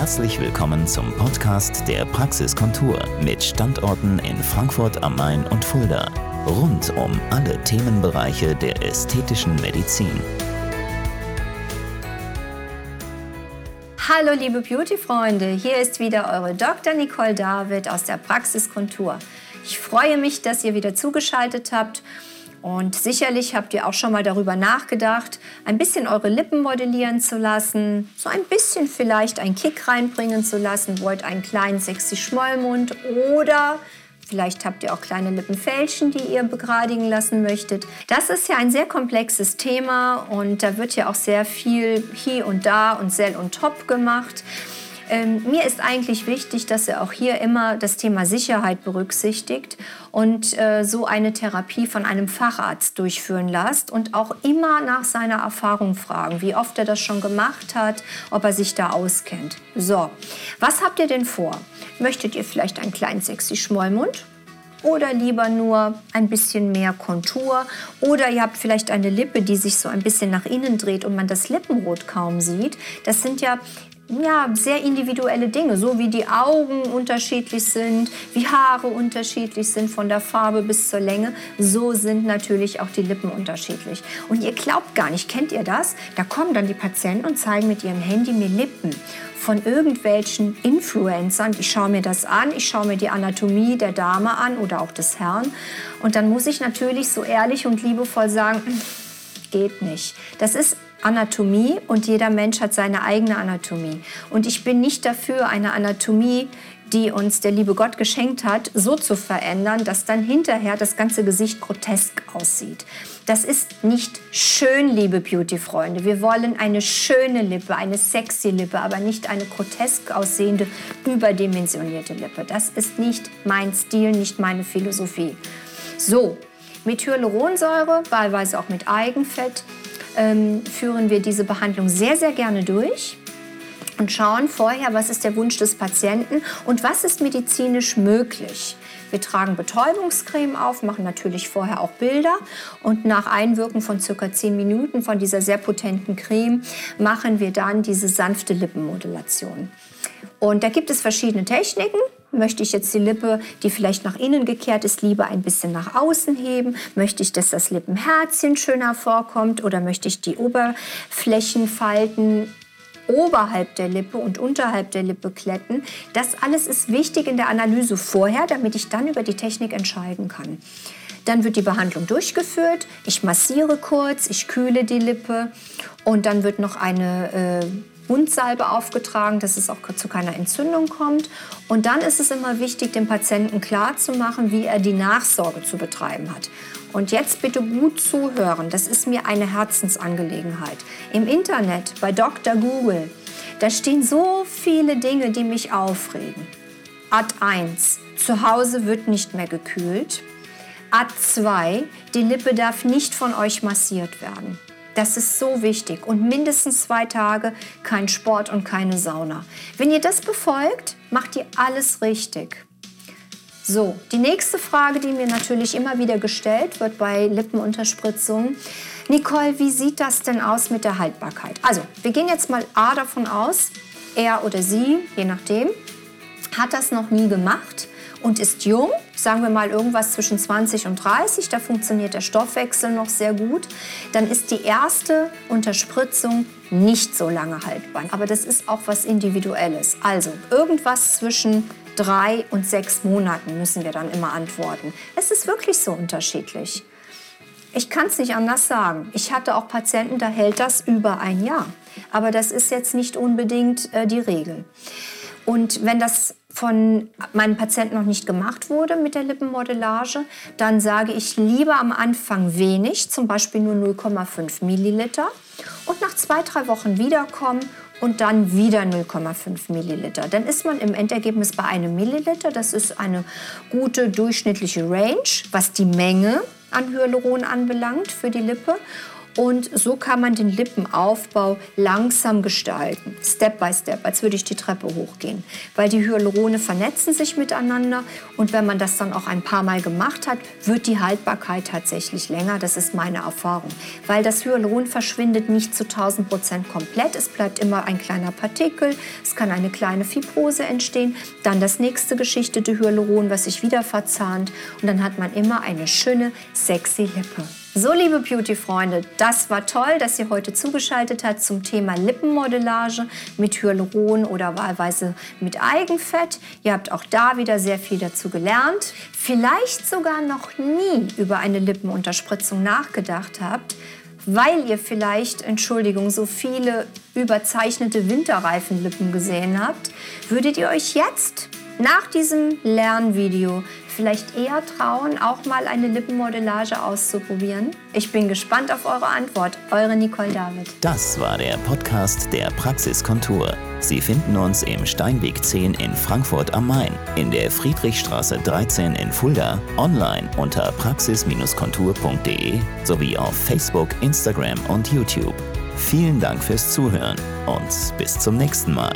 Herzlich willkommen zum Podcast der Praxiskontur mit Standorten in Frankfurt am Main und Fulda. Rund um alle Themenbereiche der ästhetischen Medizin. Hallo liebe Beauty-Freunde, hier ist wieder eure Dr. Nicole David aus der Praxiskontur. Ich freue mich, dass ihr wieder zugeschaltet habt und sicherlich habt ihr auch schon mal darüber nachgedacht, ein bisschen eure Lippen modellieren zu lassen, so ein bisschen vielleicht einen Kick reinbringen zu lassen, wollt einen kleinen sexy Schmollmund oder Vielleicht habt ihr auch kleine Lippenfältchen, die ihr begradigen lassen möchtet. Das ist ja ein sehr komplexes Thema und da wird ja auch sehr viel hier und da und sell und top gemacht. Ähm, mir ist eigentlich wichtig, dass ihr auch hier immer das Thema Sicherheit berücksichtigt und äh, so eine Therapie von einem Facharzt durchführen lasst und auch immer nach seiner Erfahrung fragen, wie oft er das schon gemacht hat, ob er sich da auskennt. So, was habt ihr denn vor? Möchtet ihr vielleicht einen kleinen sexy Schmollmund? oder lieber nur ein bisschen mehr Kontur oder ihr habt vielleicht eine Lippe, die sich so ein bisschen nach innen dreht und man das Lippenrot kaum sieht. Das sind ja ja, sehr individuelle Dinge, so wie die Augen unterschiedlich sind, wie Haare unterschiedlich sind von der Farbe bis zur Länge, so sind natürlich auch die Lippen unterschiedlich. Und ihr glaubt gar nicht, kennt ihr das? Da kommen dann die Patienten und zeigen mit ihrem Handy mir Lippen von irgendwelchen Influencern. Ich schaue mir das an, ich schaue mir die Anatomie der Dame an oder auch des Herrn. Und dann muss ich natürlich so ehrlich und liebevoll sagen, geht nicht. Das ist Anatomie und jeder Mensch hat seine eigene Anatomie. Und ich bin nicht dafür, eine Anatomie, die uns der liebe Gott geschenkt hat, so zu verändern, dass dann hinterher das ganze Gesicht grotesk aussieht. Das ist nicht schön, liebe Beauty-Freunde. Wir wollen eine schöne Lippe, eine sexy Lippe, aber nicht eine grotesk aussehende, überdimensionierte Lippe. Das ist nicht mein Stil, nicht meine Philosophie. So, mit Hyaluronsäure, wahlweise auch mit Eigenfett, ähm, führen wir diese Behandlung sehr, sehr gerne durch und schauen vorher, was ist der Wunsch des Patienten und was ist medizinisch möglich. Wir tragen Betäubungscreme auf, machen natürlich vorher auch Bilder und nach Einwirken von circa 10 Minuten von dieser sehr potenten Creme machen wir dann diese sanfte Lippenmodulation. Und da gibt es verschiedene Techniken. Möchte ich jetzt die Lippe, die vielleicht nach innen gekehrt ist, lieber ein bisschen nach außen heben? Möchte ich, dass das Lippenherzchen schöner vorkommt? Oder möchte ich die Oberflächenfalten oberhalb der Lippe und unterhalb der Lippe kletten? Das alles ist wichtig in der Analyse vorher, damit ich dann über die Technik entscheiden kann. Dann wird die Behandlung durchgeführt. Ich massiere kurz, ich kühle die Lippe und dann wird noch eine äh, Wundsalbe aufgetragen, dass es auch zu keiner Entzündung kommt. Und dann ist es immer wichtig, dem Patienten klarzumachen, wie er die Nachsorge zu betreiben hat. Und jetzt bitte gut zuhören, das ist mir eine Herzensangelegenheit. Im Internet, bei Dr. Google, da stehen so viele Dinge, die mich aufregen. Ad 1, zu Hause wird nicht mehr gekühlt. Ad 2, die Lippe darf nicht von euch massiert werden. Das ist so wichtig. Und mindestens zwei Tage kein Sport und keine Sauna. Wenn ihr das befolgt, macht ihr alles richtig. So, die nächste Frage, die mir natürlich immer wieder gestellt wird bei Lippenunterspritzungen. Nicole, wie sieht das denn aus mit der Haltbarkeit? Also, wir gehen jetzt mal A davon aus, er oder sie, je nachdem, hat das noch nie gemacht und ist jung, sagen wir mal irgendwas zwischen 20 und 30, da funktioniert der Stoffwechsel noch sehr gut, dann ist die erste Unterspritzung nicht so lange haltbar. Aber das ist auch was Individuelles. Also irgendwas zwischen drei und sechs Monaten müssen wir dann immer antworten. Es ist wirklich so unterschiedlich. Ich kann es nicht anders sagen. Ich hatte auch Patienten, da hält das über ein Jahr. Aber das ist jetzt nicht unbedingt äh, die Regel. Und wenn das von meinen Patienten noch nicht gemacht wurde mit der Lippenmodellage, dann sage ich lieber am Anfang wenig, zum Beispiel nur 0,5 Milliliter und nach zwei, drei Wochen wiederkommen und dann wieder 0,5 Milliliter. Dann ist man im Endergebnis bei einem Milliliter. Das ist eine gute durchschnittliche Range, was die Menge an Hyaluron anbelangt für die Lippe. Und so kann man den Lippenaufbau langsam gestalten, Step by Step, als würde ich die Treppe hochgehen. Weil die Hyalurone vernetzen sich miteinander und wenn man das dann auch ein paar Mal gemacht hat, wird die Haltbarkeit tatsächlich länger. Das ist meine Erfahrung. Weil das Hyaluron verschwindet nicht zu 1000 Prozent komplett. Es bleibt immer ein kleiner Partikel. Es kann eine kleine Fibrose entstehen. Dann das nächste geschichtete Hyaluron, was sich wieder verzahnt. Und dann hat man immer eine schöne, sexy Lippe. So, liebe Beauty-Freunde, das war toll, dass ihr heute zugeschaltet habt zum Thema Lippenmodellage mit Hyaluron oder wahlweise mit Eigenfett. Ihr habt auch da wieder sehr viel dazu gelernt. Vielleicht sogar noch nie über eine Lippenunterspritzung nachgedacht habt, weil ihr vielleicht, Entschuldigung, so viele überzeichnete Winterreifenlippen gesehen habt, würdet ihr euch jetzt nach diesem Lernvideo vielleicht eher trauen, auch mal eine Lippenmodellage auszuprobieren? Ich bin gespannt auf eure Antwort. Eure Nicole David. Das war der Podcast der Praxiskontur. Sie finden uns im Steinweg 10 in Frankfurt am Main, in der Friedrichstraße 13 in Fulda, online unter praxis-kontur.de sowie auf Facebook, Instagram und YouTube. Vielen Dank fürs Zuhören und bis zum nächsten Mal.